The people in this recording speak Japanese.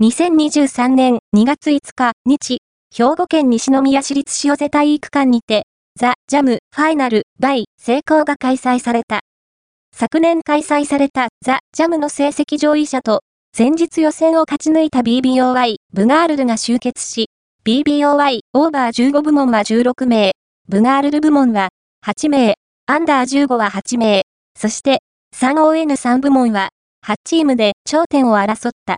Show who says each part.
Speaker 1: 2023年2月5日日、兵庫県西宮市立塩瀬体育館にて、ザ・ジャム・ファイナル・バイ・成功が開催された。昨年開催されたザ・ジャムの成績上位者と、前日予選を勝ち抜いた BBOY、ブガールルが集結し、BBOY オーバー15部門は16名、ブガールル部門は8名、アンダー15は8名、そして 3ON3 部門は8チームで頂点を争った。